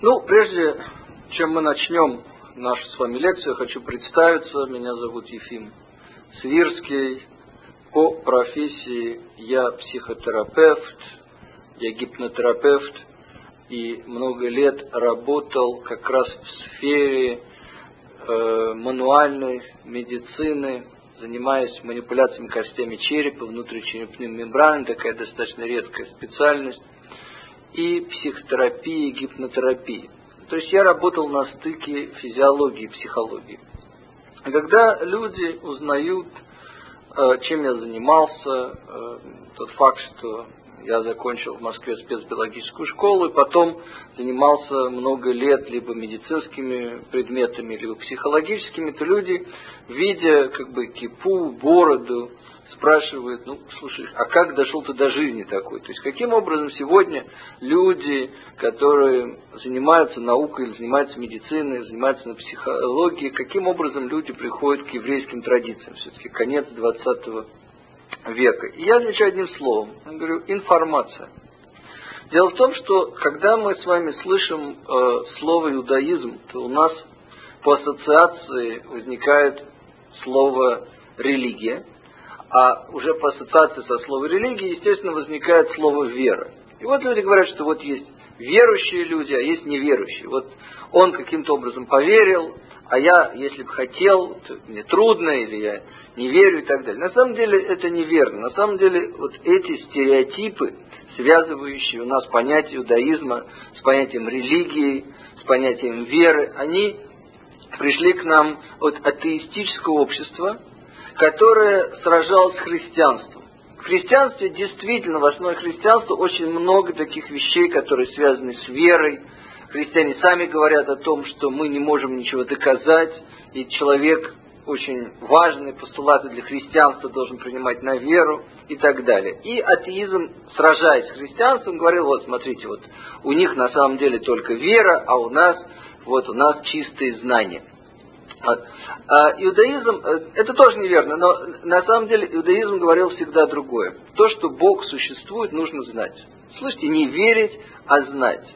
Ну, прежде чем мы начнем нашу с вами лекцию, хочу представиться. Меня зовут Ефим Свирский. По профессии я психотерапевт, я гипнотерапевт и много лет работал как раз в сфере э, мануальной медицины, занимаясь манипуляциями костями черепа, внутричерепной мембраны, такая достаточно редкая специальность и психотерапии, гипнотерапии. То есть я работал на стыке физиологии и психологии. Когда люди узнают, э, чем я занимался, э, тот факт, что я закончил в Москве спецбиологическую школу и потом занимался много лет либо медицинскими предметами, либо психологическими, то люди, видя как бы кипу, бороду, спрашивают, ну, слушай, а как дошел ты до жизни такой? То есть, каким образом сегодня люди, которые занимаются наукой, или занимаются медициной, занимаются на психологии, каким образом люди приходят к еврейским традициям? Все-таки конец 20 века. И я отвечаю одним словом. Я говорю, информация. Дело в том, что когда мы с вами слышим э, слово иудаизм, то у нас по ассоциации возникает слово религия, а уже по ассоциации со словом религия, естественно, возникает слово вера. И вот люди говорят, что вот есть верующие люди, а есть неверующие. Вот он каким-то образом поверил, а я, если бы хотел, то мне трудно, или я не верю и так далее. На самом деле это неверно. На самом деле вот эти стереотипы, связывающие у нас понятие иудаизма с понятием религии, с понятием веры, они пришли к нам от атеистического общества, которое сражалось с христианством. В христианстве действительно, в основе христианства очень много таких вещей, которые связаны с верой, Христиане сами говорят о том, что мы не можем ничего доказать, и человек очень важные постулаты для христианства должен принимать на веру и так далее. И атеизм, сражаясь с христианством, говорил, вот смотрите, вот у них на самом деле только вера, а у нас, вот у нас чистые знания. А, иудаизм, э, это тоже неверно, но на самом деле иудаизм говорил всегда другое. То, что Бог существует, нужно знать. Слышите, не верить, а знать.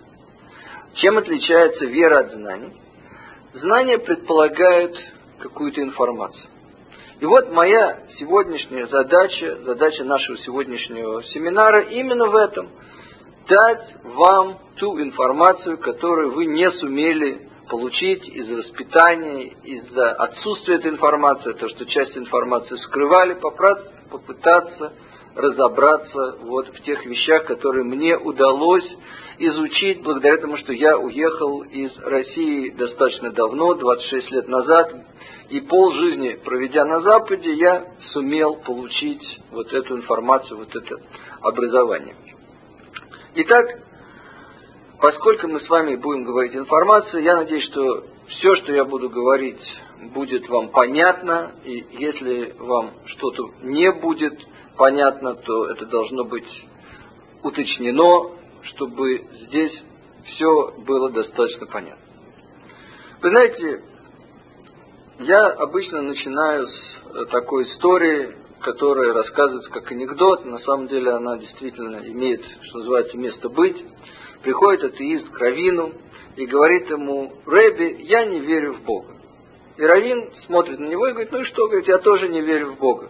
Чем отличается вера от знаний? Знание предполагает какую-то информацию. И вот моя сегодняшняя задача, задача нашего сегодняшнего семинара именно в этом. Дать вам ту информацию, которую вы не сумели получить из-за воспитания, из-за отсутствия этой информации, то, что часть информации скрывали, попытаться разобраться вот в тех вещах, которые мне удалось изучить благодаря тому, что я уехал из России достаточно давно, 26 лет назад, и пол жизни проведя на Западе, я сумел получить вот эту информацию, вот это образование. Итак, поскольку мы с вами будем говорить информацию, я надеюсь, что все, что я буду говорить, будет вам понятно, и если вам что-то не будет понятно, то это должно быть уточнено, чтобы здесь все было достаточно понятно. Вы знаете, я обычно начинаю с такой истории, которая рассказывается как анекдот, на самом деле она действительно имеет, что называется, место быть. Приходит атеист к Равину и говорит ему, Рэби, я не верю в Бога. И Равин смотрит на него и говорит, ну и что, говорит, я тоже не верю в Бога.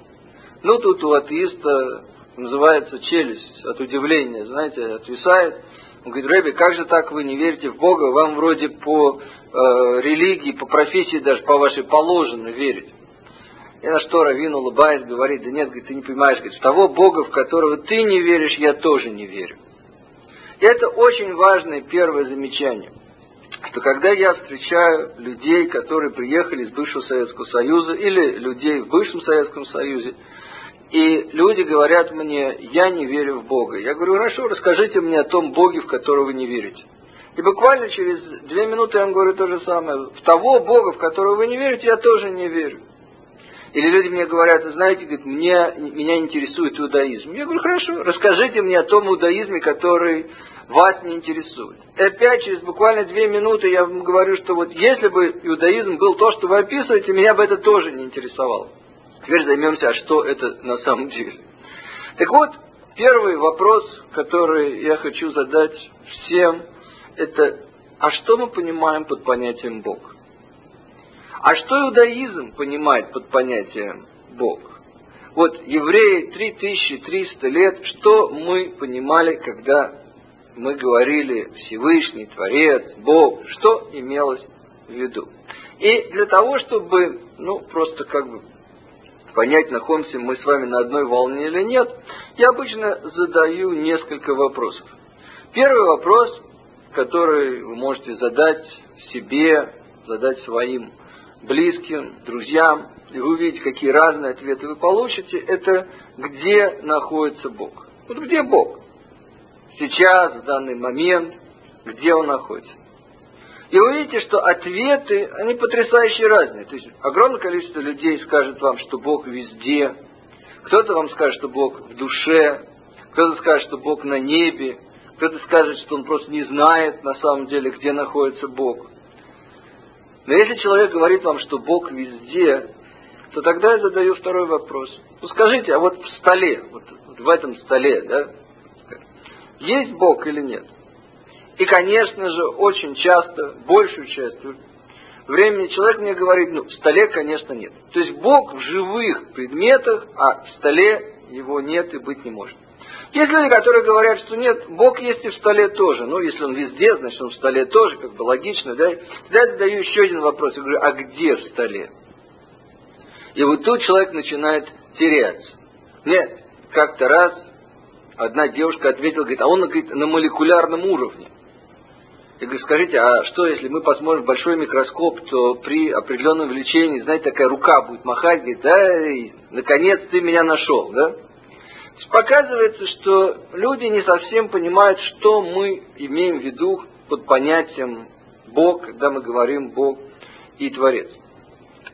Ну, тут у атеиста называется челюсть от удивления, знаете, отвисает. Он говорит, Рэби, как же так вы не верите в Бога? Вам вроде по э, религии, по профессии даже по вашей положено верить. И на что Равин улыбаясь, говорит, да нет, говорит, ты не понимаешь, говорит, в того Бога, в которого ты не веришь, я тоже не верю. Это очень важное первое замечание, что когда я встречаю людей, которые приехали из бывшего Советского Союза или людей в бывшем Советском Союзе, и люди говорят мне, я не верю в Бога. Я говорю, хорошо, расскажите мне о том Боге, в которого вы не верите. И буквально через две минуты я вам говорю то же самое. В того Бога, в которого вы не верите, я тоже не верю. Или люди мне говорят, знаете, говорит, мне, меня интересует иудаизм. Я говорю, хорошо, расскажите мне о том иудаизме, который вас не интересует. И опять через буквально две минуты я вам говорю, что вот если бы иудаизм был то, что вы описываете, меня бы это тоже не интересовало. Теперь займемся, а что это на самом деле. Так вот, первый вопрос, который я хочу задать всем, это а что мы понимаем под понятием Бог? А что иудаизм понимает под понятием Бог? Вот евреи 3300 лет, что мы понимали, когда мы говорили Всевышний, Творец, Бог, что имелось в виду? И для того, чтобы, ну, просто как бы понять, находимся мы с вами на одной волне или нет, я обычно задаю несколько вопросов. Первый вопрос, который вы можете задать себе, задать своим близким, друзьям, и вы увидите, какие разные ответы вы получите, это где находится Бог. Вот где Бог? Сейчас, в данный момент, где Он находится. И вы увидите, что ответы, они потрясающе разные. То есть огромное количество людей скажет вам, что Бог везде. Кто-то вам скажет, что Бог в душе. Кто-то скажет, что Бог на небе. Кто-то скажет, что он просто не знает на самом деле, где находится Бог. Но если человек говорит вам, что Бог везде, то тогда я задаю второй вопрос. Ну скажите, а вот в столе, вот, вот в этом столе, да, есть Бог или нет? И, конечно же, очень часто, большую часть времени человек мне говорит, ну, в столе, конечно, нет. То есть Бог в живых предметах, а в столе его нет и быть не может. Есть люди, которые говорят, что нет, Бог есть и в столе тоже. Ну, если он везде, значит, он в столе тоже, как бы логично, да? Тогда я задаю еще один вопрос. Я говорю, а где в столе? И вот тут человек начинает теряться. Мне как-то раз одна девушка ответила, говорит, а он говорит, на молекулярном уровне. Я говорю, скажите, а что, если мы посмотрим большой микроскоп, то при определенном увеличении, знаете, такая рука будет махать, говорит, да, наконец ты меня нашел, да? Показывается, что люди не совсем понимают, что мы имеем в виду под понятием Бог, когда мы говорим Бог и Творец.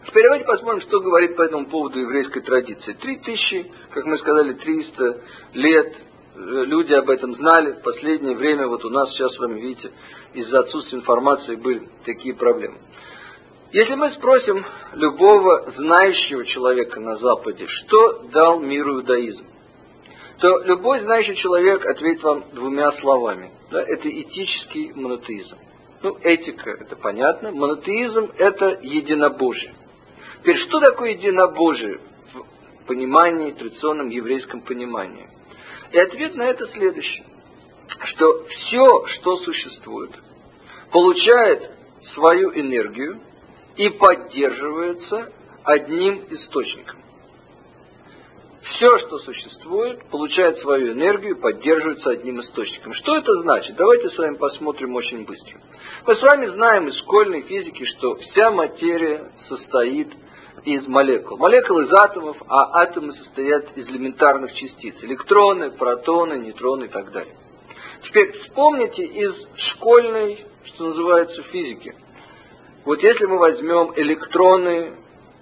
Теперь давайте посмотрим, что говорит по этому поводу еврейской традиции. Три тысячи, как мы сказали, триста лет э, люди об этом знали. В последнее время, вот у нас сейчас, вами видите, из-за отсутствия информации были такие проблемы. Если мы спросим любого знающего человека на Западе, что дал миру иудаизм, то любой знающий человек ответит вам двумя словами. Да, это этический монотеизм. Ну, этика, это понятно. Монотеизм – это единобожие. Теперь, что такое единобожие в понимании, традиционном еврейском понимании? И ответ на это следующий. Что все, что существует, получает свою энергию и поддерживается одним источником. Все, что существует, получает свою энергию и поддерживается одним источником. Что это значит? Давайте с вами посмотрим очень быстро. Мы с вами знаем из школьной физики, что вся материя состоит из молекул. Молекулы из атомов, а атомы состоят из элементарных частиц. Электроны, протоны, нейтроны и так далее. Теперь вспомните из школьной, что называется, физики. Вот если мы возьмем электроны,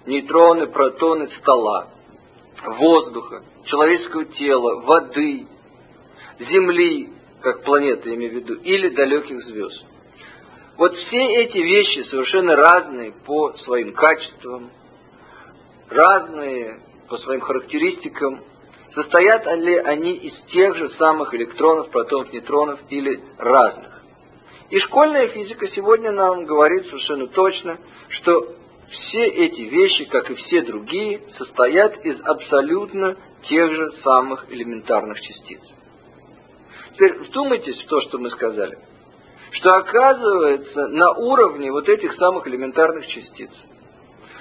нейтроны, протоны стола, воздуха, человеческого тела, воды, Земли, как планеты, я имею в виду, или далеких звезд. Вот все эти вещи совершенно разные по своим качествам, разные по своим характеристикам. Состоят ли они из тех же самых электронов, протонов, нейтронов или разных? И школьная физика сегодня нам говорит совершенно точно, что все эти вещи, как и все другие, состоят из абсолютно тех же самых элементарных частиц. Теперь вдумайтесь в то, что мы сказали. Что оказывается на уровне вот этих самых элементарных частиц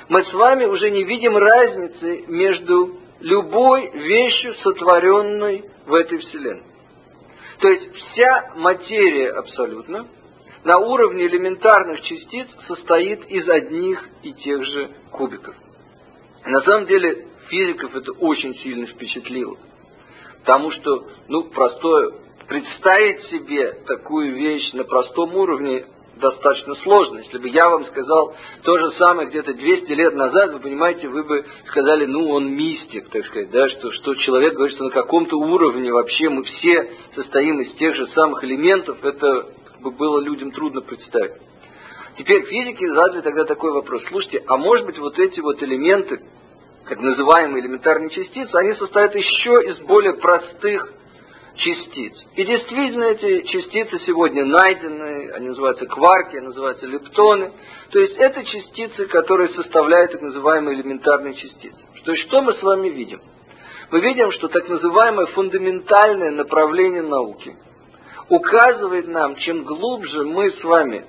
мы с вами уже не видим разницы между любой вещью, сотворенной в этой Вселенной. То есть вся материя абсолютно на уровне элементарных частиц состоит из одних и тех же кубиков. На самом деле физиков это очень сильно впечатлило. Потому что, ну, простое, представить себе такую вещь на простом уровне достаточно сложно. Если бы я вам сказал то же самое где-то 200 лет назад, вы понимаете, вы бы сказали, ну, он мистик, так сказать, да, что, что человек говорит, что на каком-то уровне вообще мы все состоим из тех же самых элементов, это бы было людям трудно представить. Теперь физики задали тогда такой вопрос. Слушайте, а может быть вот эти вот элементы, как называемые элементарные частицы, они состоят еще из более простых частиц. И действительно эти частицы сегодня найдены, они называются кварки, называются лептоны. То есть это частицы, которые составляют так называемые элементарные частицы. То есть что мы с вами видим? Мы видим, что так называемое фундаментальное направление науки указывает нам, чем глубже мы с вами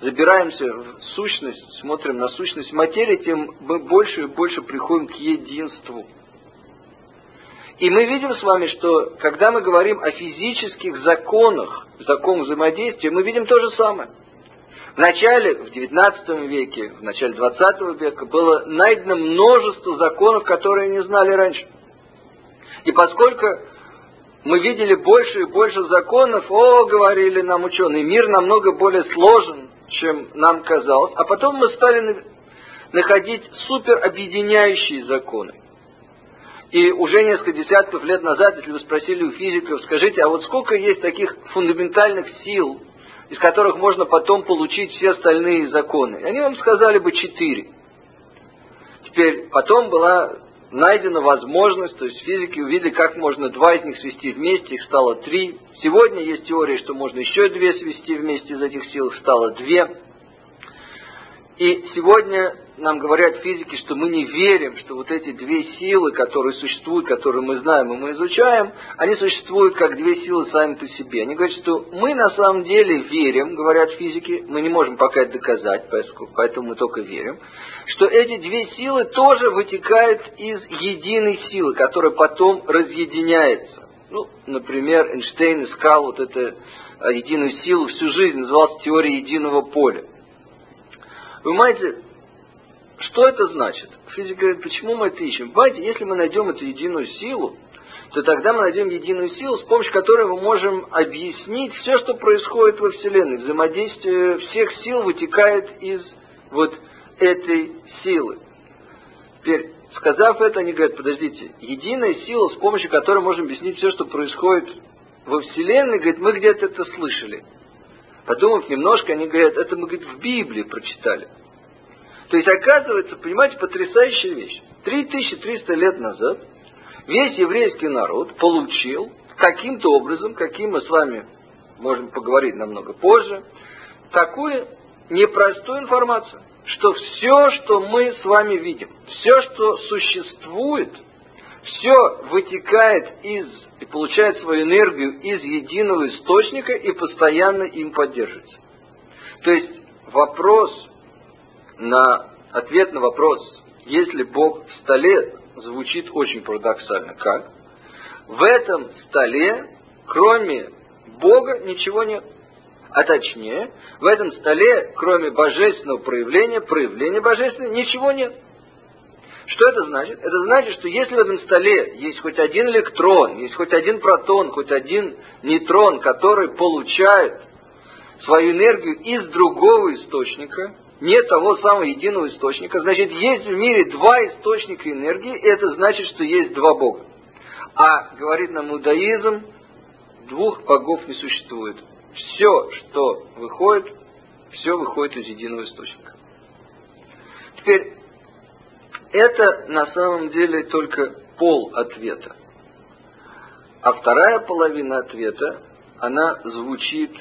забираемся в сущность, смотрим на сущность материи, тем мы больше и больше приходим к единству – и мы видим с вами, что когда мы говорим о физических законах, законах взаимодействия, мы видим то же самое. В начале, в XIX веке, в начале XX века было найдено множество законов, которые не знали раньше. И поскольку мы видели больше и больше законов, о, говорили нам ученые, мир намного более сложен, чем нам казалось. А потом мы стали находить суперобъединяющие законы. И уже несколько десятков лет назад, если вы спросили у физиков, скажите, а вот сколько есть таких фундаментальных сил, из которых можно потом получить все остальные законы? Они вам сказали бы четыре. Теперь потом была найдена возможность, то есть физики увидели, как можно два из них свести вместе, их стало три. Сегодня есть теория, что можно еще две свести вместе из этих сил, стало две. И сегодня нам говорят физики, что мы не верим, что вот эти две силы, которые существуют, которые мы знаем и мы изучаем, они существуют как две силы сами по себе. Они говорят, что мы на самом деле верим, говорят физики, мы не можем пока это доказать, поэтому мы только верим, что эти две силы тоже вытекают из единой силы, которая потом разъединяется. Ну, например, Эйнштейн искал вот эту а, единую силу всю жизнь, назывался теорией единого поля. Вы понимаете, что это значит? Физик говорит, почему мы это ищем? Понимаете, если мы найдем эту единую силу, то тогда мы найдем единую силу, с помощью которой мы можем объяснить все, что происходит во Вселенной. Взаимодействие всех сил вытекает из вот этой силы. Теперь, сказав это, они говорят, подождите, единая сила, с помощью которой можем объяснить все, что происходит во Вселенной, говорит, мы где-то это слышали. Подумав немножко, они говорят, это мы, говорит, в Библии прочитали. То есть, оказывается, понимаете, потрясающая вещь. 3300 лет назад весь еврейский народ получил каким-то образом, каким мы с вами можем поговорить намного позже, такую непростую информацию, что все, что мы с вами видим, все, что существует, все вытекает из и получает свою энергию из единого источника и постоянно им поддерживается. То есть вопрос на ответ на вопрос, есть ли Бог в столе, звучит очень парадоксально. Как? В этом столе, кроме Бога, ничего нет. А точнее, в этом столе, кроме божественного проявления, проявления божественного, ничего нет. Что это значит? Это значит, что если в этом столе есть хоть один электрон, есть хоть один протон, хоть один нейтрон, который получает свою энергию из другого источника, нет того самого единого источника, значит, есть в мире два источника энергии, и это значит, что есть два Бога. А, говорит нам иудаизм, двух богов не существует. Все, что выходит, все выходит из единого источника. Теперь, это на самом деле только пол ответа. А вторая половина ответа, она звучит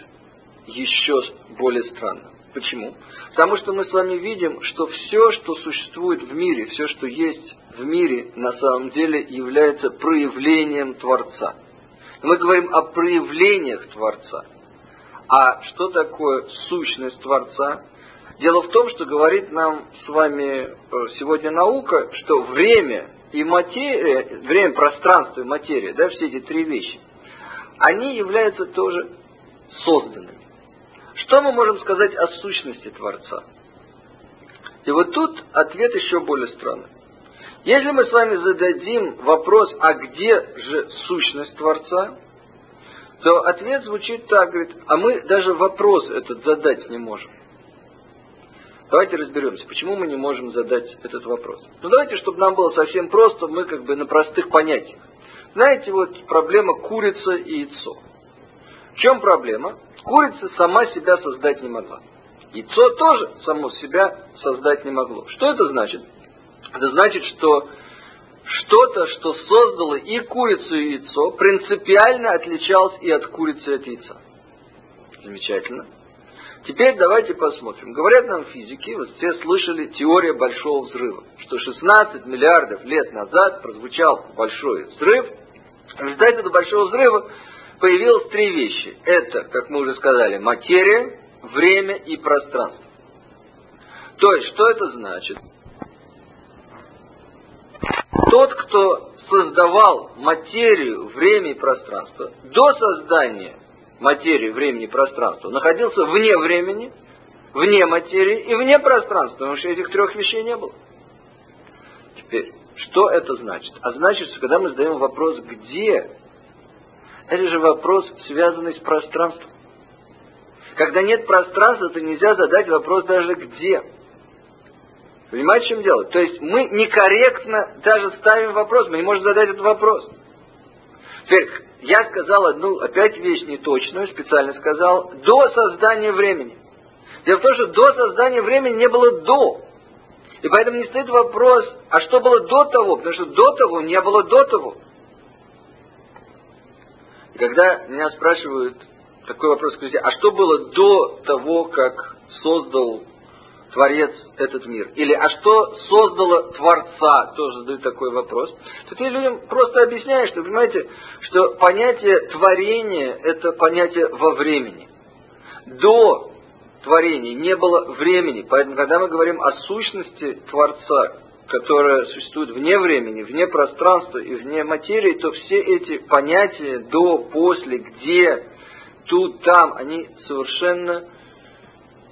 еще более странно. Почему? Потому что мы с вами видим, что все, что существует в мире, все, что есть в мире, на самом деле является проявлением Творца. Мы говорим о проявлениях Творца. А что такое сущность Творца? Дело в том, что говорит нам с вами э, сегодня наука, что время и материя, время, пространство и материя, да, все эти три вещи, они являются тоже созданными. Что мы можем сказать о сущности Творца? И вот тут ответ еще более странный. Если мы с вами зададим вопрос, а где же сущность Творца, то ответ звучит так, говорит, а мы даже вопрос этот задать не можем. Давайте разберемся, почему мы не можем задать этот вопрос. Ну давайте, чтобы нам было совсем просто, мы как бы на простых понятиях. Знаете, вот проблема курица и яйцо. В чем проблема? Курица сама себя создать не могла. Яйцо тоже само себя создать не могло. Что это значит? Это значит, что что-то, что создало и курицу, и яйцо, принципиально отличалось и от курицы, и от яйца. Замечательно. Теперь давайте посмотрим. Говорят нам физики, вот все слышали теория большого взрыва, что 16 миллиардов лет назад прозвучал большой взрыв. В результате этого большого взрыва появилось три вещи. Это, как мы уже сказали, материя, время и пространство. То есть, что это значит? Тот, кто создавал материю, время и пространство, до создания материи, времени и пространства, находился вне времени, вне материи и вне пространства, потому что этих трех вещей не было. Теперь, что это значит? А значит, что когда мы задаем вопрос «где?», это же вопрос, связанный с пространством. Когда нет пространства, то нельзя задать вопрос даже «где?». Понимаете, в чем дело? То есть мы некорректно даже ставим вопрос, мы не можем задать этот вопрос. Теперь, я сказал одну, опять вещь неточную, специально сказал, до создания времени. Дело в том, что до создания времени не было до. И поэтому не стоит вопрос, а что было до того, потому что до того не было до того. Когда меня спрашивают такой вопрос, скажите, а что было до того, как создал Творец этот мир? Или а что создало Творца? Тоже задают такой вопрос. То ты людям просто объясняешь, что понимаете, что понятие творения это понятие во времени. До творения не было времени. Поэтому, когда мы говорим о сущности Творца, которая существует вне времени, вне пространства и вне материи, то все эти понятия до, после, где, тут, там, они совершенно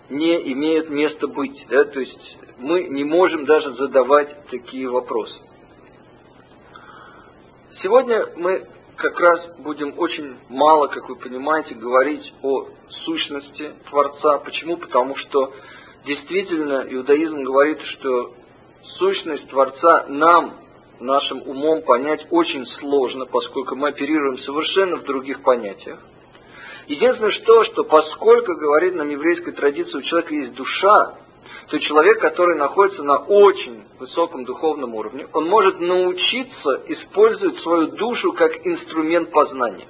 не имеют места быть. Да? То есть мы не можем даже задавать такие вопросы. Сегодня мы как раз будем очень мало, как вы понимаете, говорить о сущности Творца. Почему? Потому что действительно иудаизм говорит, что сущность Творца нам, нашим умом понять очень сложно, поскольку мы оперируем совершенно в других понятиях. Единственное что, что поскольку, говорит нам еврейская традиция, у человека есть душа, то человек, который находится на очень высоком духовном уровне, он может научиться использовать свою душу как инструмент познания.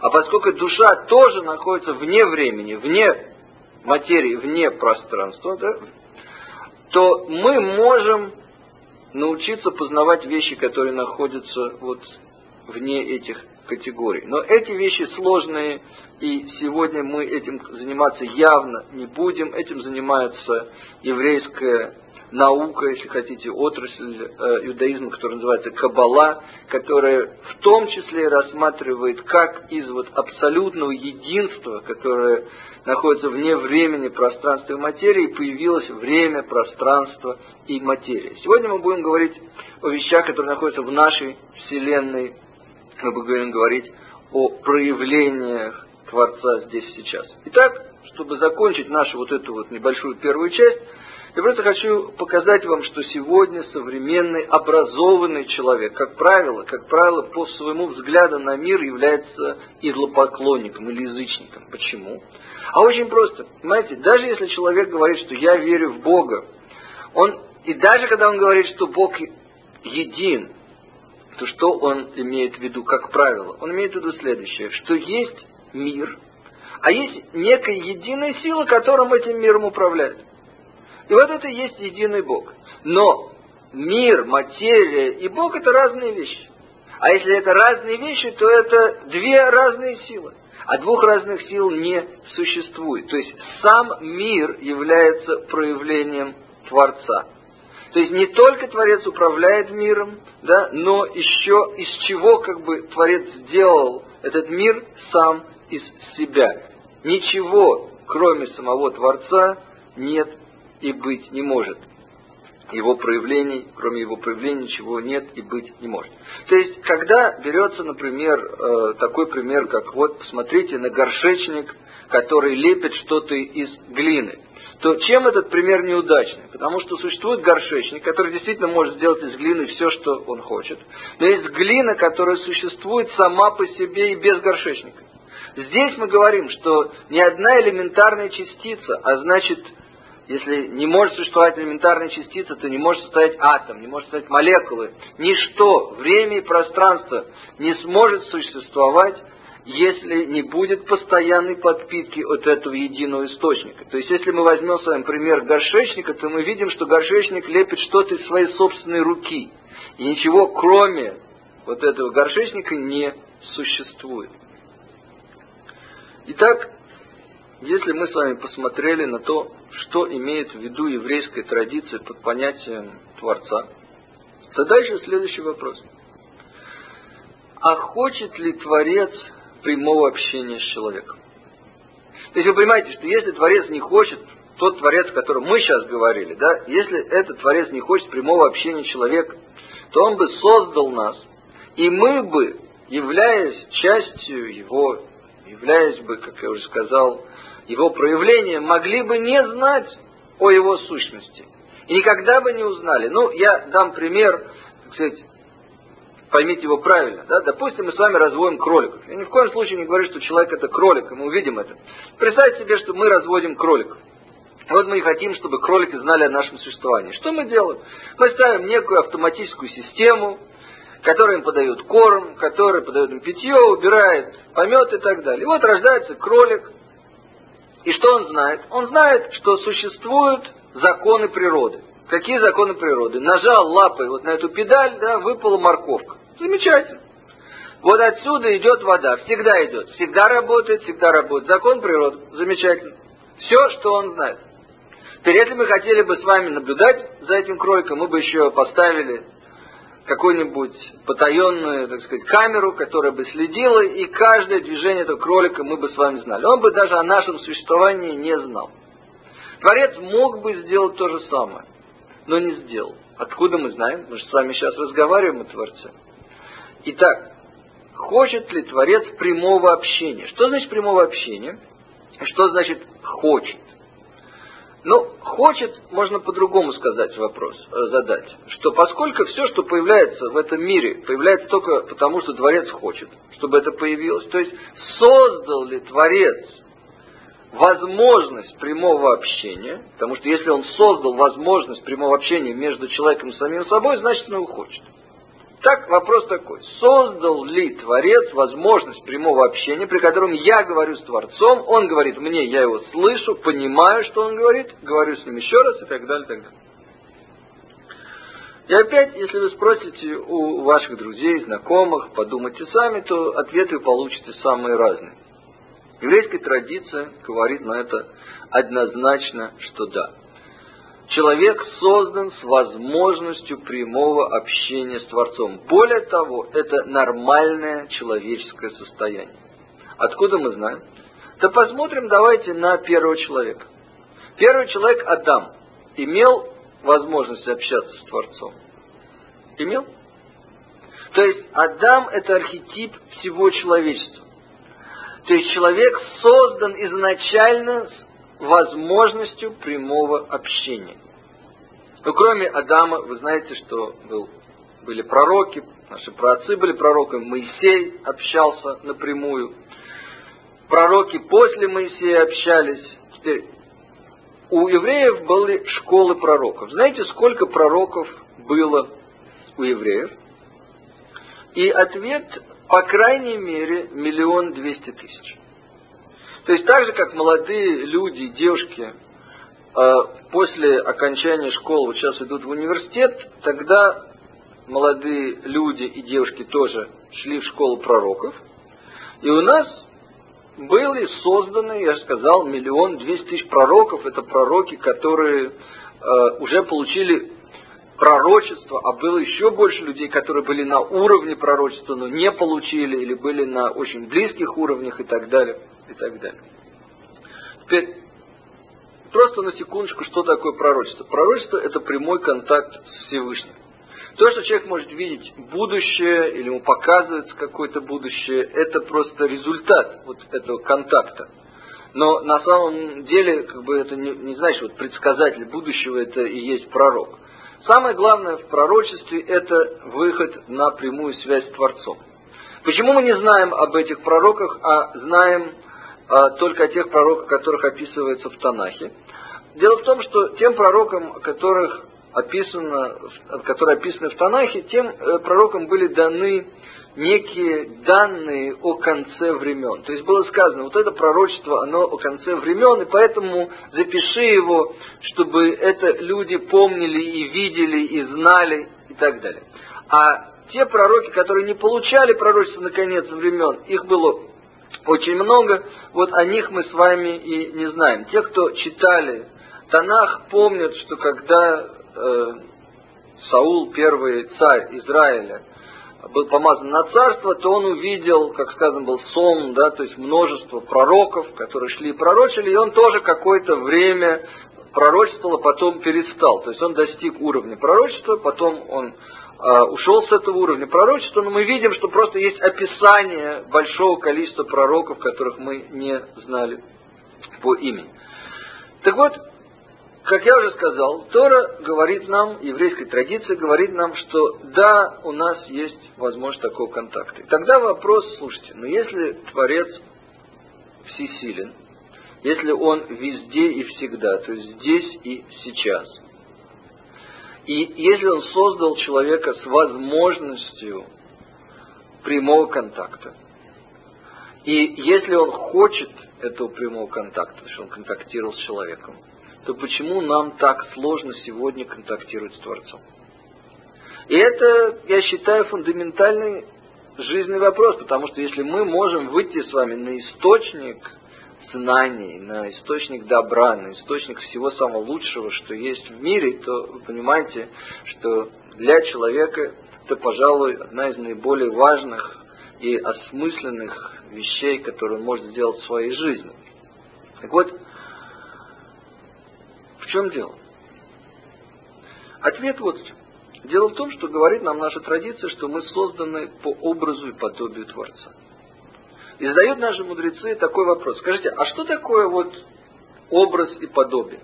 А поскольку душа тоже находится вне времени, вне материи, вне пространства, да, то мы можем научиться познавать вещи, которые находятся вот вне этих категорий. Но эти вещи сложные, и сегодня мы этим заниматься явно не будем. Этим занимается еврейская наука, если хотите, отрасль э, иудаизма, которая называется Каббала, которая в том числе рассматривает, как из вот абсолютного единства, которое находится вне времени, пространства и материи, появилось время, пространство и материя. Сегодня мы будем говорить о вещах, которые находятся в нашей Вселенной, мы будем говорить о проявлениях Творца здесь сейчас. Итак, чтобы закончить нашу вот эту вот небольшую первую часть, я просто хочу показать вам, что сегодня современный образованный человек, как правило, как правило, по своему взгляду на мир является идолопоклонником или язычником. Почему? А очень просто. Понимаете, даже если человек говорит, что я верю в Бога, он, и даже когда он говорит, что Бог един, то что он имеет в виду, как правило? Он имеет в виду следующее, что есть мир, а есть некая единая сила, которым этим миром управляет. И вот это и есть единый Бог. Но мир, материя и Бог это разные вещи. А если это разные вещи, то это две разные силы. А двух разных сил не существует. То есть сам мир является проявлением Творца. То есть не только Творец управляет миром, да, но еще из чего как бы Творец сделал этот мир сам из себя. Ничего, кроме самого Творца, нет и быть не может. Его проявлений, кроме его проявлений, ничего нет и быть не может. То есть, когда берется, например, э, такой пример, как вот, посмотрите на горшечник, который лепит что-то из глины, то чем этот пример неудачный? Потому что существует горшечник, который действительно может сделать из глины все, что он хочет. Но есть глина, которая существует сама по себе и без горшечника. Здесь мы говорим, что ни одна элементарная частица, а значит Если не может существовать элементарная частица, то не может состоять атом, не может состоять молекулы. Ничто, время и пространство не сможет существовать, если не будет постоянной подпитки от этого единого источника. То есть, если мы возьмем с вами пример горшечника, то мы видим, что горшечник лепит что-то из своей собственной руки. И ничего, кроме вот этого горшечника, не существует. Итак, если мы с вами посмотрели на то, что имеет в виду еврейская традиция под понятием Творца, то дальше следующий вопрос. А хочет ли Творец прямого общения с человеком? То есть вы понимаете, что если Творец не хочет, тот Творец, о котором мы сейчас говорили, да, если этот Творец не хочет прямого общения с человеком, то он бы создал нас, и мы бы, являясь частью его, являясь бы, как я уже сказал, его проявлением, могли бы не знать о его сущности. И никогда бы не узнали. Ну, я дам пример, так сказать, поймите его правильно. Да? Допустим, мы с вами разводим кроликов. Я ни в коем случае не говорю, что человек это кролик, и мы увидим это. Представьте себе, что мы разводим кроликов. Вот мы и хотим, чтобы кролики знали о нашем существовании. Что мы делаем? Мы ставим некую автоматическую систему, которая им подает корм, которая подает им питье, убирает помет и так далее. И вот рождается кролик. И что он знает? Он знает, что существуют законы природы. Какие законы природы? Нажал лапой вот на эту педаль, да, выпала морковка. Замечательно. Вот отсюда идет вода, всегда идет, всегда работает, всегда работает. Закон природы, замечательно. Все, что он знает. Теперь, если мы хотели бы с вами наблюдать за этим кроликом, мы бы еще поставили какую-нибудь потаенную, так сказать, камеру, которая бы следила, и каждое движение этого кролика мы бы с вами знали. Он бы даже о нашем существовании не знал. Творец мог бы сделать то же самое, но не сделал. Откуда мы знаем? Мы же с вами сейчас разговариваем о Творце. Итак, хочет ли Творец прямого общения? Что значит прямого общения? Что значит хочет? Ну, хочет, можно по-другому сказать вопрос, э, задать, что поскольку все, что появляется в этом мире, появляется только потому, что Творец хочет, чтобы это появилось, то есть создал ли Творец возможность прямого общения, потому что если он создал возможность прямого общения между человеком и самим собой, значит он его хочет. Так, вопрос такой. Создал ли Творец возможность прямого общения, при котором я говорю с Творцом, он говорит мне, я его слышу, понимаю, что он говорит, говорю с ним еще раз и так далее, так далее. И опять, если вы спросите у ваших друзей, знакомых, подумайте сами, то ответы вы получите самые разные. Еврейская традиция говорит на это однозначно, что да. Человек создан с возможностью прямого общения с Творцом. Более того, это нормальное человеческое состояние. Откуда мы знаем? Да посмотрим давайте на первого человека. Первый человек, Адам, имел возможность общаться с Творцом? Имел? То есть Адам это архетип всего человечества. То есть человек создан изначально возможностью прямого общения. Но кроме Адама, вы знаете, что был, были пророки, наши праотцы были пророками, Моисей общался напрямую, пророки после Моисея общались. Теперь, у евреев были школы пророков. Знаете, сколько пророков было у евреев? И ответ, по крайней мере, миллион двести тысяч. То есть так же, как молодые люди, девушки э, после окончания школы сейчас идут в университет, тогда молодые люди и девушки тоже шли в школу пророков. И у нас были созданы, я же сказал, миллион двести тысяч пророков. Это пророки, которые э, уже получили пророчество, а было еще больше людей, которые были на уровне пророчества, но не получили, или были на очень близких уровнях и так далее и так далее. Теперь, просто на секундочку, что такое пророчество? Пророчество – это прямой контакт с Всевышним. То, что человек может видеть будущее, или ему показывается какое-то будущее, это просто результат вот этого контакта. Но на самом деле, как бы это не, не значит, вот предсказатель будущего это и есть пророк. Самое главное в пророчестве это выход на прямую связь с Творцом. Почему мы не знаем об этих пророках, а знаем только о тех пророках, которых описывается в Танахе. Дело в том, что тем пророкам, которых описано, которые описаны в Танахе, тем э, пророкам были даны некие данные о конце времен. То есть было сказано, вот это пророчество, оно о конце времен, и поэтому запиши его, чтобы это люди помнили и видели, и знали, и так далее. А те пророки, которые не получали пророчество на конец времен, их было очень много, вот о них мы с вами и не знаем. Те, кто читали Танах, помнят, что когда э, Саул, первый царь Израиля, был помазан на царство, то он увидел, как сказано был сон, да, то есть множество пророков, которые шли и пророчили, и он тоже какое-то время пророчествовал, а потом перестал. То есть он достиг уровня пророчества, потом он ушел с этого уровня пророчества, но мы видим, что просто есть описание большого количества пророков, которых мы не знали по имени. Так вот, как я уже сказал, Тора говорит нам, еврейская традиция говорит нам, что да, у нас есть возможность такого контакта. И тогда вопрос, слушайте, но если Творец всесилен, если Он везде и всегда, то есть здесь и сейчас, и если Он создал человека с возможностью прямого контакта, и если Он хочет этого прямого контакта, что Он контактировал с человеком, то почему нам так сложно сегодня контактировать с Творцом? И это, я считаю, фундаментальный жизненный вопрос, потому что если мы можем выйти с вами на источник знаний, на источник добра, на источник всего самого лучшего, что есть в мире, то вы понимаете, что для человека это, пожалуй, одна из наиболее важных и осмысленных вещей, которые он может сделать в своей жизни. Так вот, чем дело? Ответ вот в. Дело в том, что говорит нам наша традиция, что мы созданы по образу и подобию Творца. И задают наши мудрецы такой вопрос. Скажите, а что такое вот образ и подобие?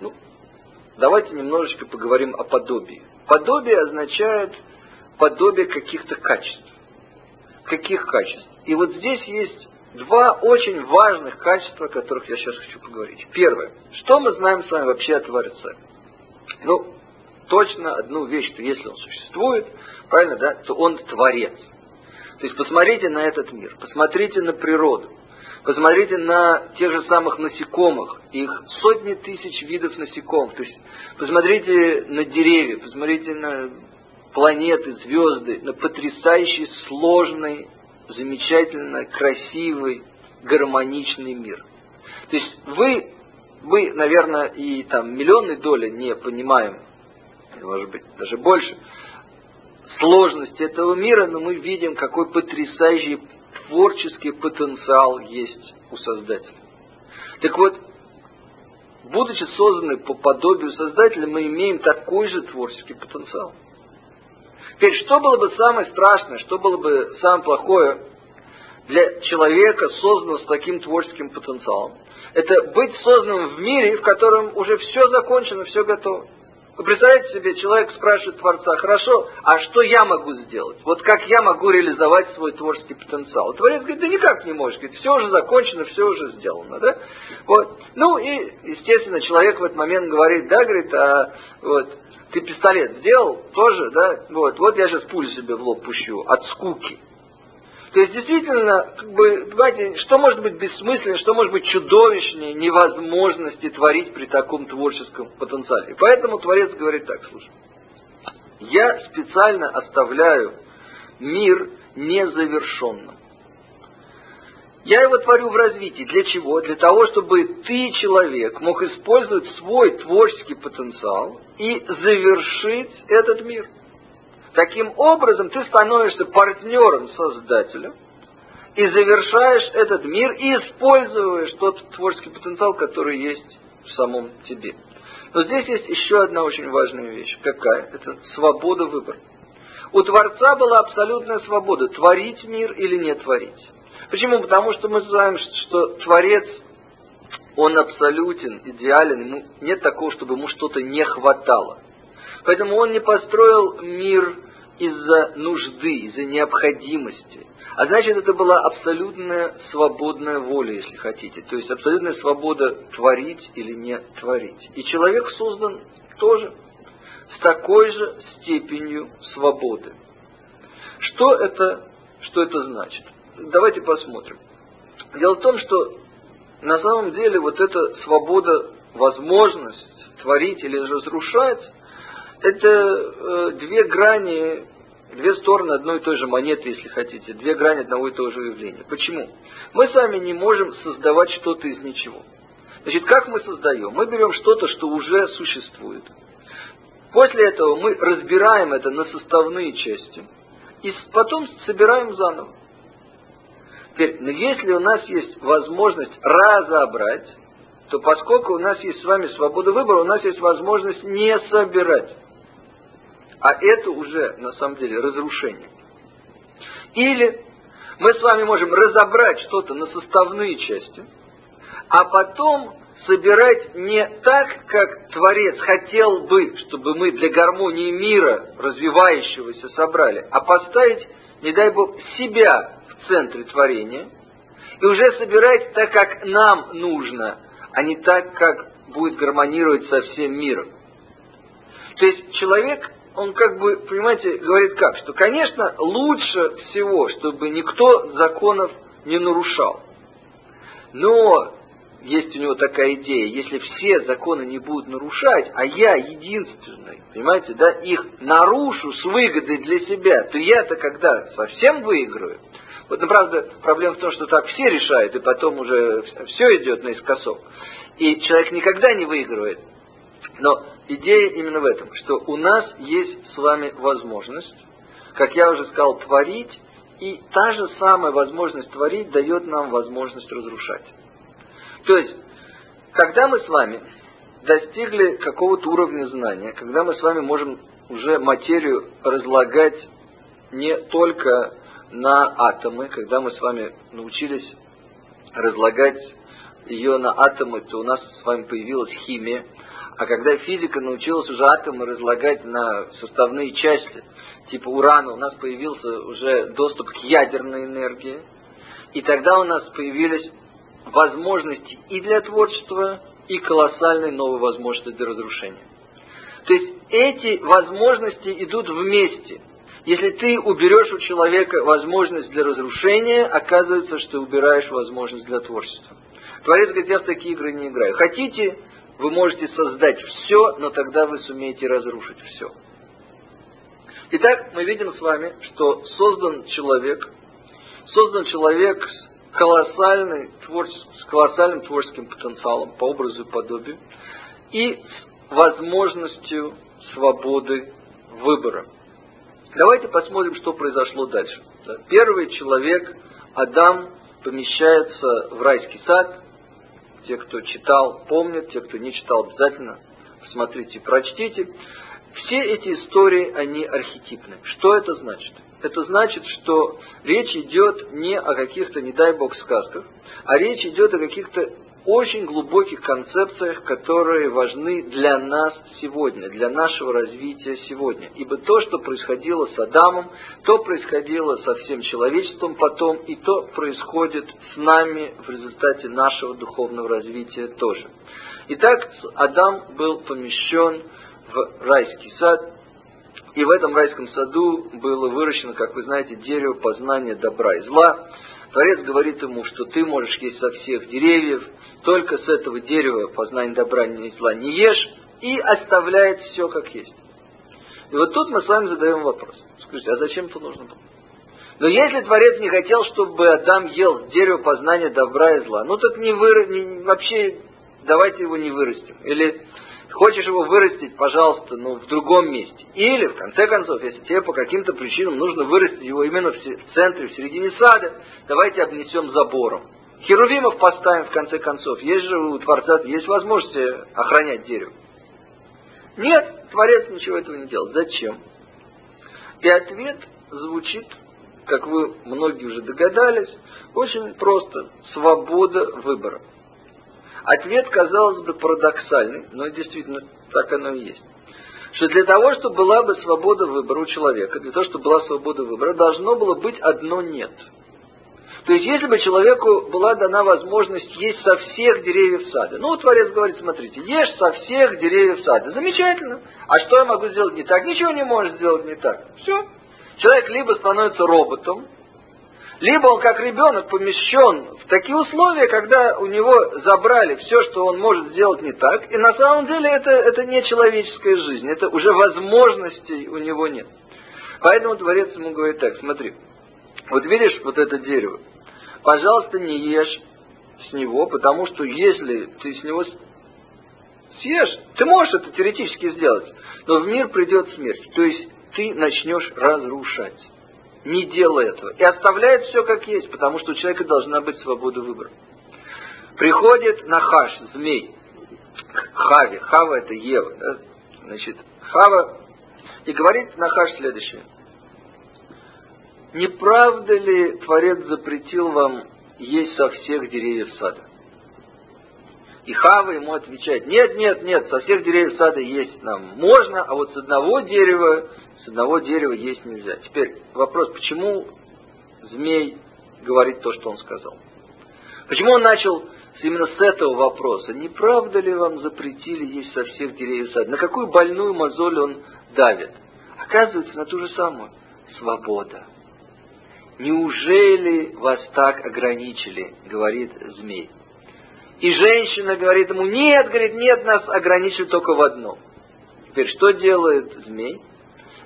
Ну, давайте немножечко поговорим о подобии. Подобие означает подобие каких-то качеств. Каких качеств? И вот здесь есть два очень важных качества, о которых я сейчас хочу поговорить. Первое. Что мы знаем с вами вообще о Творце? Ну, точно одну вещь, что если он существует, правильно, да, то он Творец. То есть посмотрите на этот мир, посмотрите на природу, посмотрите на тех же самых насекомых, их сотни тысяч видов насекомых. То есть посмотрите на деревья, посмотрите на планеты, звезды, на потрясающий сложный замечательно красивый, гармоничный мир. То есть вы, мы, наверное, и там миллионной доли не понимаем, может быть, даже больше, сложности этого мира, но мы видим, какой потрясающий творческий потенциал есть у Создателя. Так вот, будучи созданы по подобию Создателя, мы имеем такой же творческий потенциал. Теперь, что было бы самое страшное, что было бы самое плохое для человека, созданного с таким творческим потенциалом? Это быть созданным в мире, в котором уже все закончено, все готово. Вы представляете себе, человек спрашивает Творца, хорошо, а что я могу сделать? Вот как я могу реализовать свой творческий потенциал? Творец говорит, да никак не можешь, говорит, все уже закончено, все уже сделано. Да? Вот. Ну и, естественно, человек в этот момент говорит, да, говорит, а вот, ты пистолет сделал тоже, да, вот, вот я сейчас пулю себе в лоб пущу от скуки. То есть действительно, как бы, понимаете, что может быть бессмысленно, что может быть чудовищнее невозможности творить при таком творческом потенциале. И поэтому Творец говорит так, слушай, я специально оставляю мир незавершенным. Я его творю в развитии. Для чего? Для того, чтобы ты, человек, мог использовать свой творческий потенциал и завершить этот мир. Таким образом, ты становишься партнером Создателя и завершаешь этот мир и используешь тот творческий потенциал, который есть в самом тебе. Но здесь есть еще одна очень важная вещь. Какая? Это свобода выбора. У Творца была абсолютная свобода, творить мир или не творить. Почему? Потому что мы знаем, что Творец, он абсолютен, идеален, ему нет такого, чтобы ему что-то не хватало. Поэтому он не построил мир из-за нужды, из-за необходимости, А значит, это была абсолютная свободная воля, если хотите. То есть абсолютная свобода творить или не творить. И человек создан тоже с такой же степенью свободы. Что это, что это значит? Давайте посмотрим. Дело в том, что на самом деле вот эта свобода, возможность творить или разрушать, это э, две грани, две стороны одной и той же монеты, если хотите, две грани одного и того же явления. Почему? Мы сами не можем создавать что-то из ничего. Значит, как мы создаем? Мы берем что-то, что уже существует. После этого мы разбираем это на составные части и потом собираем заново. Теперь, но если у нас есть возможность разобрать, то поскольку у нас есть с вами свобода выбора, у нас есть возможность не собирать. А это уже, на самом деле, разрушение. Или мы с вами можем разобрать что-то на составные части, а потом собирать не так, как Творец хотел бы, чтобы мы для гармонии мира развивающегося собрали, а поставить, не дай Бог, себя в центре творения и уже собирать так, как нам нужно, а не так, как будет гармонировать со всем миром. То есть человек, он как бы, понимаете, говорит как, что, конечно, лучше всего, чтобы никто законов не нарушал. Но есть у него такая идея, если все законы не будут нарушать, а я единственный, понимаете, да, их нарушу с выгодой для себя, то я-то когда совсем выиграю. Вот, ну, правда, проблема в том, что так все решают, и потом уже все идет наискосок. И человек никогда не выигрывает. Но идея именно в этом, что у нас есть с вами возможность, как я уже сказал, творить, и та же самая возможность творить дает нам возможность разрушать. То есть, когда мы с вами достигли какого-то уровня знания, когда мы с вами можем уже материю разлагать не только на атомы, когда мы с вами научились разлагать ее на атомы, то у нас с вами появилась химия. А когда физика научилась уже атомы разлагать на составные части, типа урана, у нас появился уже доступ к ядерной энергии. И тогда у нас появились возможности и для творчества, и колоссальные новые возможности для разрушения. То есть эти возможности идут вместе. Если ты уберешь у человека возможность для разрушения, оказывается, что ты убираешь возможность для творчества. Творец говорит, я в такие игры не играю. Хотите, вы можете создать все, но тогда вы сумеете разрушить все. Итак, мы видим с вами, что создан человек, создан человек с с колоссальным творческим потенциалом по образу и подобию и с возможностью свободы выбора. Давайте посмотрим, что произошло дальше. Первый человек, Адам, помещается в райский сад. Те, кто читал, помнят, те, кто не читал, обязательно посмотрите, прочтите. Все эти истории, они архетипны. Что это значит? это значит, что речь идет не о каких-то, не дай бог, сказках, а речь идет о каких-то очень глубоких концепциях, которые важны для нас сегодня, для нашего развития сегодня. Ибо то, что происходило с Адамом, то происходило со всем человечеством потом, и то происходит с нами в результате нашего духовного развития тоже. Итак, Адам был помещен в райский сад, и в этом райском саду было выращено, как вы знаете, дерево познания добра и зла. Творец говорит ему, что ты можешь есть со всех деревьев, только с этого дерева познания добра и зла не ешь, и оставляет все как есть. И вот тут мы с вами задаем вопрос. Скажите, а зачем это нужно было? Но если Творец не хотел, чтобы Адам ел дерево познания добра и зла, ну так не, выра... не вообще давайте его не вырастим. Или Хочешь его вырастить, пожалуйста, ну, в другом месте. Или, в конце концов, если тебе по каким-то причинам нужно вырастить его именно в центре, в середине сада, давайте обнесем забором. Херувимов поставим, в конце концов. Есть же у Творца, есть возможность охранять дерево. Нет, Творец ничего этого не делал. Зачем? И ответ звучит, как вы многие уже догадались, очень просто. Свобода выбора. Ответ, казалось бы, парадоксальный, но действительно так оно и есть. Что для того, чтобы была бы свобода выбора у человека, для того, чтобы была свобода выбора, должно было быть одно «нет». То есть, если бы человеку была дана возможность есть со всех деревьев сада. Ну, Творец говорит, смотрите, ешь со всех деревьев сада. Замечательно. А что я могу сделать не так? Ничего не можешь сделать не так. Все. Человек либо становится роботом, либо он как ребенок помещен в такие условия, когда у него забрали все, что он может сделать не так, и на самом деле это, это не человеческая жизнь, это уже возможностей у него нет. Поэтому Творец ему говорит так, смотри, вот видишь вот это дерево, пожалуйста, не ешь с него, потому что если ты с него съешь, ты можешь это теоретически сделать, но в мир придет смерть. То есть ты начнешь разрушать. Не делай этого. И оставляет все как есть, потому что у человека должна быть свобода выбора. Приходит Нахаш, змей, Хаве. Хава это Ева. Да? Значит, Хава. И говорит Нахаш следующее. Не правда ли Творец запретил вам есть со всех деревьев сада? И Хава ему отвечает, нет, нет, нет, со всех деревьев сада есть нам можно, а вот с одного дерева, с одного дерева есть нельзя. Теперь вопрос, почему змей говорит то, что он сказал? Почему он начал именно с этого вопроса? Не правда ли вам запретили есть со всех деревьев сада? На какую больную мозоль он давит? Оказывается, на ту же самую. Свобода. Неужели вас так ограничили, говорит змей. И женщина говорит ему, нет, говорит, нет, нас ограничили только в одном. Теперь, что делает змей?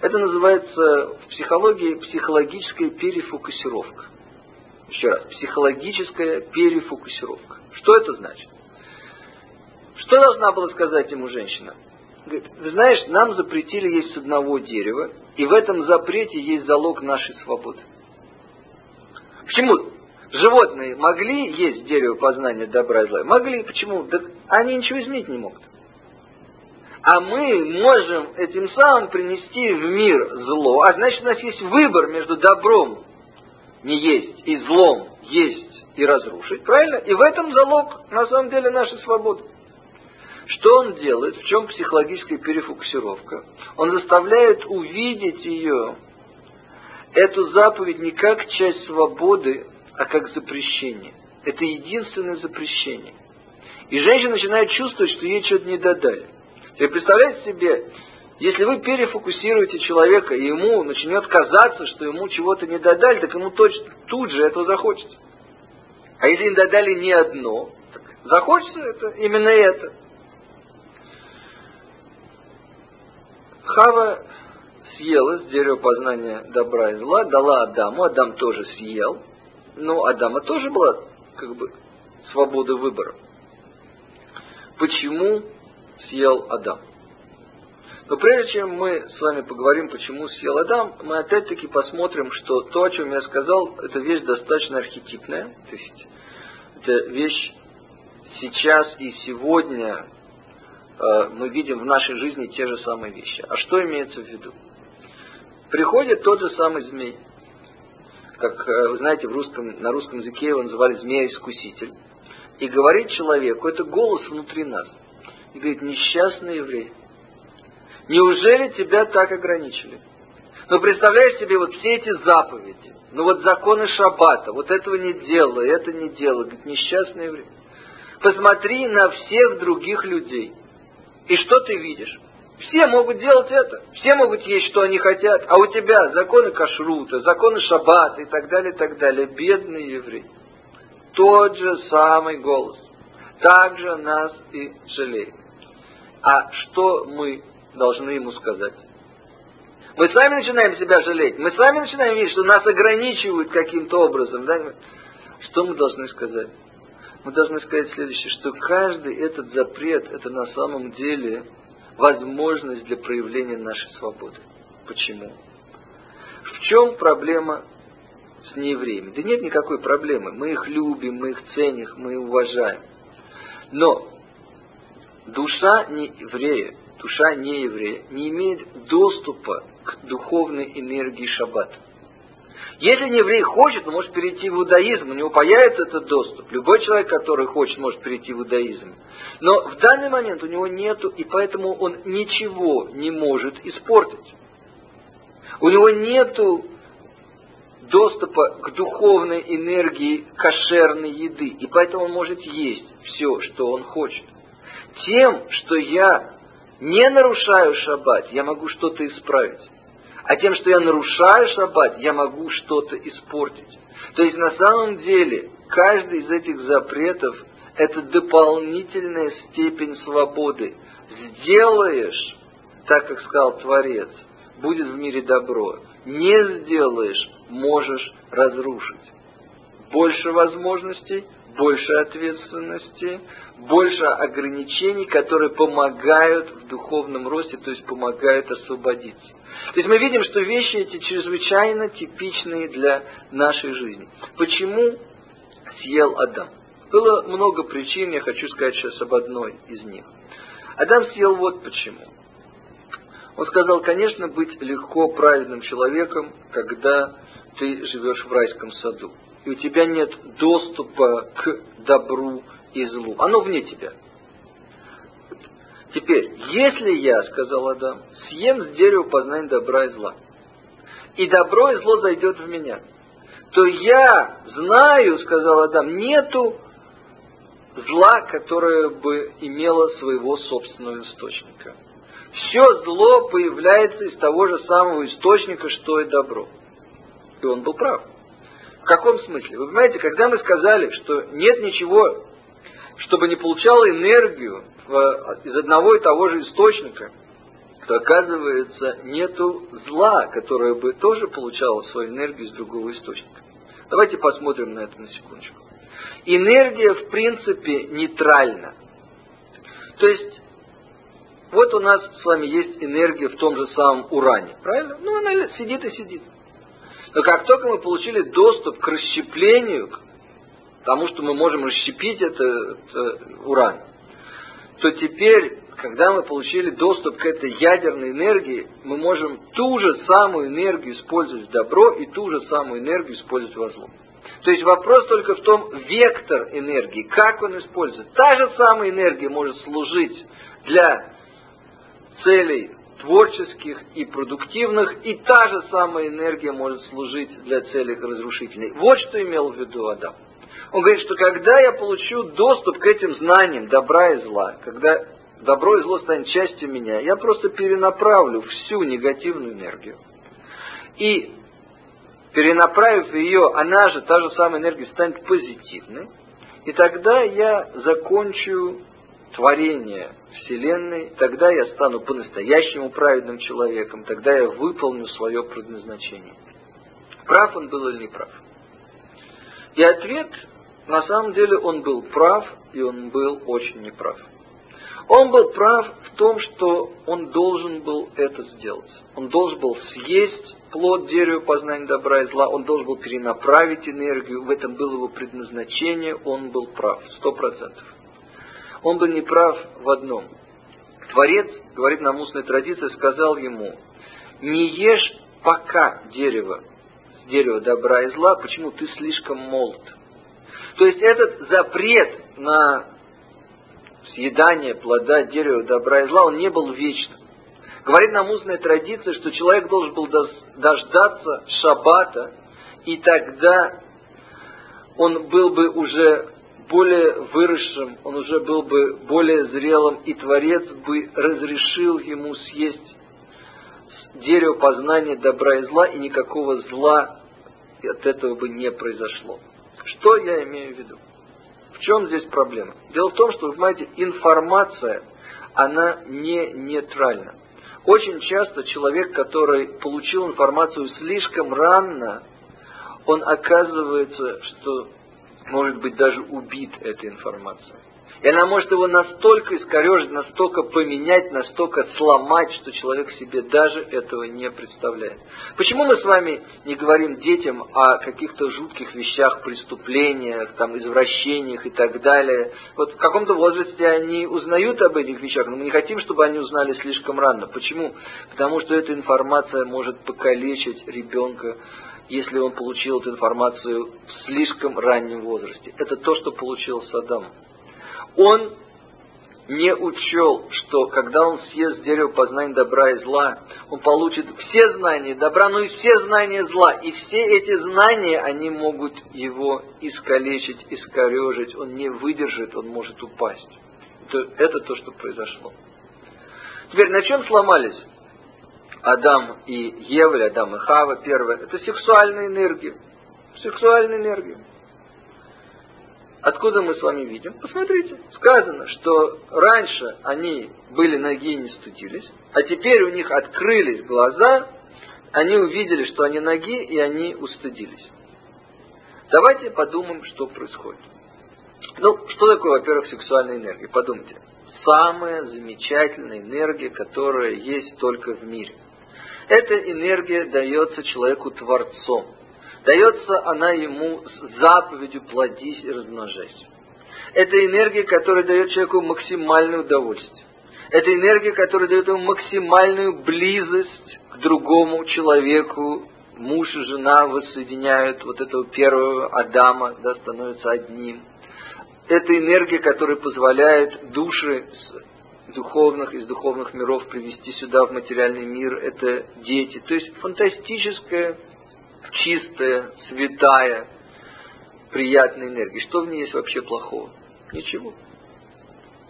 Это называется в психологии психологическая перефокусировка. Еще раз, психологическая перефокусировка. Что это значит? Что должна была сказать ему женщина? Говорит, вы знаешь, нам запретили есть с одного дерева, и в этом запрете есть залог нашей свободы. Почему? Животные могли есть дерево познания добра и зла? Могли. Почему? Да они ничего изменить не могут. А мы можем этим самым принести в мир зло. А значит, у нас есть выбор между добром не есть и злом есть и разрушить. Правильно? И в этом залог, на самом деле, нашей свободы. Что он делает? В чем психологическая перефокусировка? Он заставляет увидеть ее эту заповедь не как часть свободы, а как запрещение. Это единственное запрещение. И женщина начинает чувствовать, что ей что-то не додали. Теперь представляете себе, если вы перефокусируете человека, и ему начнет казаться, что ему чего-то не додали, так ему точно, тут же этого захочется. А если не додали ни одно, так захочется это, именно это. Хава съела с дерева познания добра и зла, дала Адаму, Адам тоже съел, но Адама тоже была как бы свобода выбора. Почему съел Адам? Но прежде чем мы с вами поговорим, почему съел Адам, мы опять-таки посмотрим, что то, о чем я сказал, это вещь достаточно архетипная. То есть это вещь сейчас и сегодня э, мы видим в нашей жизни те же самые вещи. А что имеется в виду? Приходит тот же самый змей. Как э, вы знаете, в русском, на русском языке его называли змея-искуситель. И говорит человеку, это голос внутри нас. И говорит, несчастный еврей, неужели тебя так ограничили? Но ну, представляешь себе вот все эти заповеди, ну вот законы шаббата, вот этого не делай, это не делай, говорит, несчастный еврей. Посмотри на всех других людей. И что ты видишь? Все могут делать это. Все могут есть, что они хотят. А у тебя законы кашрута, законы шаббата и так далее, и так далее. Бедный еврей. Тот же самый голос. Также нас и жалеет. А что мы должны ему сказать? Мы сами начинаем себя жалеть. Мы сами начинаем видеть, что нас ограничивают каким-то образом. Да? Что мы должны сказать? Мы должны сказать следующее, что каждый этот запрет, это на самом деле возможность для проявления нашей свободы. Почему? В чем проблема с неевреями? Да нет никакой проблемы. Мы их любим, мы их ценим, мы их уважаем. Но душа не еврея, душа не еврея не имеет доступа к духовной энергии шаббата. Если не еврей хочет, он может перейти в иудаизм, у него появится этот доступ. Любой человек, который хочет, может перейти в иудаизм. Но в данный момент у него нету, и поэтому он ничего не может испортить. У него нету доступа к духовной энергии кошерной еды, и поэтому он может есть все, что он хочет. Тем, что я не нарушаю шаббат, я могу что-то исправить. А тем, что я нарушаю шаббат, я могу что-то испортить. То есть на самом деле каждый из этих запретов – это дополнительная степень свободы. Сделаешь, так как сказал Творец, будет в мире добро. Не сделаешь, можешь разрушить. Больше возможностей, больше ответственности, больше ограничений, которые помогают в духовном росте, то есть помогают освободиться. То есть мы видим, что вещи эти чрезвычайно типичные для нашей жизни. Почему съел Адам? Было много причин, я хочу сказать сейчас об одной из них. Адам съел вот почему. Он сказал, конечно, быть легко праведным человеком, когда ты живешь в райском саду. И у тебя нет доступа к добру и злу. Оно вне тебя. Теперь, если я, сказал Адам, съем с дерева познания добра и зла, и добро и зло зайдет в меня, то я знаю, сказал Адам, нету зла, которое бы имело своего собственного источника. Все зло появляется из того же самого источника, что и добро. И он был прав. В каком смысле? Вы понимаете, когда мы сказали, что нет ничего, чтобы не получало энергию в, из одного и того же источника, то оказывается нету зла, которое бы тоже получало свою энергию из другого источника. Давайте посмотрим на это на секундочку. Энергия, в принципе, нейтральна. То есть, вот у нас с вами есть энергия в том же самом уране, правильно? Ну, она сидит и сидит. Но как только мы получили доступ к расщеплению, к тому, что мы можем расщепить этот, этот уран, то теперь, когда мы получили доступ к этой ядерной энергии, мы можем ту же самую энергию использовать в добро и ту же самую энергию использовать во зло. То есть вопрос только в том, вектор энергии, как он используется. Та же самая энергия может служить для целей творческих и продуктивных, и та же самая энергия может служить для целей разрушительной. Вот что имел в виду Адам. Он говорит, что когда я получу доступ к этим знаниям добра и зла, когда добро и зло станет частью меня, я просто перенаправлю всю негативную энергию. И перенаправив ее, она же, та же самая энергия, станет позитивной. И тогда я закончу творение Вселенной, тогда я стану по-настоящему праведным человеком, тогда я выполню свое предназначение. Прав он был или не прав? И ответ, на самом деле, он был прав, и он был очень неправ. Он был прав в том, что он должен был это сделать. Он должен был съесть плод дерева познания добра и зла, он должен был перенаправить энергию, в этом было его предназначение, он был прав, сто процентов. Он был неправ в одном. Творец, говорит нам устная традиция, сказал ему, не ешь пока дерево, дерево добра и зла, почему ты слишком молод. То есть этот запрет на съедание плода дерева добра и зла, он не был вечным. Говорит нам устная традиция, что человек должен был дождаться шаббата, и тогда он был бы уже более выросшим, он уже был бы более зрелым, и Творец бы разрешил ему съесть дерево познания добра и зла, и никакого зла от этого бы не произошло. Что я имею в виду? В чем здесь проблема? Дело в том, что, вы понимаете, информация, она не нейтральна. Очень часто человек, который получил информацию слишком рано, он оказывается, что может быть даже убит этой информацией. И она может его настолько искорежить, настолько поменять, настолько сломать, что человек себе даже этого не представляет. Почему мы с вами не говорим детям о каких-то жутких вещах, преступлениях, там, извращениях и так далее? Вот в каком-то возрасте они узнают об этих вещах, но мы не хотим, чтобы они узнали слишком рано. Почему? Потому что эта информация может покалечить ребенка если он получил эту информацию в слишком раннем возрасте. Это то, что получил Саддам. Он не учел, что когда он съест дерево познания добра и зла, он получит все знания добра, но и все знания зла. И все эти знания, они могут его искалечить, искорежить. Он не выдержит, он может упасть. Это, это то, что произошло. Теперь на чем сломались Адам и Ева, Адам и Хава первое? Это сексуальная энергия. Сексуальная энергия. Откуда мы с вами видим? Посмотрите, сказано, что раньше они были ноги и не стыдились, а теперь у них открылись глаза, они увидели, что они ноги, и они устыдились. Давайте подумаем, что происходит. Ну, что такое, во-первых, сексуальная энергия? Подумайте. Самая замечательная энергия, которая есть только в мире. Эта энергия дается человеку Творцом. Дается она ему с заповедью «плодись и размножайся». Это энергия, которая дает человеку максимальное удовольствие. Это энергия, которая дает ему максимальную близость к другому человеку. Муж и жена воссоединяют вот этого первого Адама, да, становятся одним. Это энергия, которая позволяет души духовных, из духовных миров привести сюда, в материальный мир. Это дети. То есть фантастическая чистая, святая, приятная энергия. Что в ней есть вообще плохого? Ничего.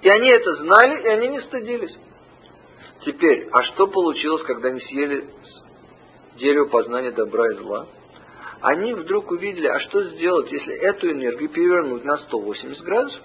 И они это знали, и они не стыдились. Теперь, а что получилось, когда они съели дерево познания добра и зла? Они вдруг увидели, а что сделать, если эту энергию перевернуть на 180 градусов?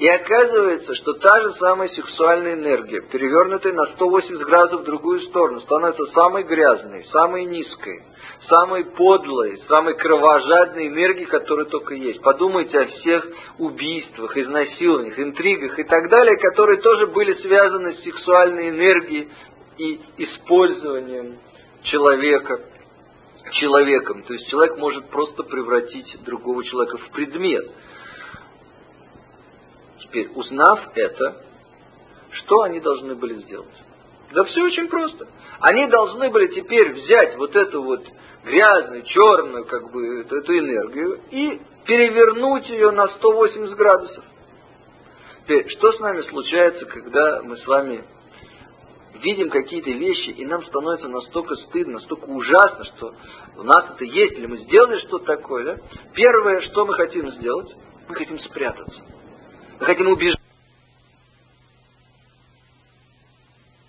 И оказывается, что та же самая сексуальная энергия, перевернутая на 180 градусов в другую сторону, становится самой грязной, самой низкой, самой подлой, самой кровожадной энергией, которая только есть. Подумайте о всех убийствах, изнасилованиях, интригах и так далее, которые тоже были связаны с сексуальной энергией и использованием человека человеком. То есть человек может просто превратить другого человека в предмет – Теперь, узнав это, что они должны были сделать? Да все очень просто. Они должны были теперь взять вот эту вот грязную, черную, как бы, эту, эту энергию и перевернуть ее на 180 градусов. Теперь, что с нами случается, когда мы с вами видим какие-то вещи, и нам становится настолько стыдно, настолько ужасно, что у нас это есть, или мы сделали что-то такое, да? Первое, что мы хотим сделать, мы хотим спрятаться. Хотим убежать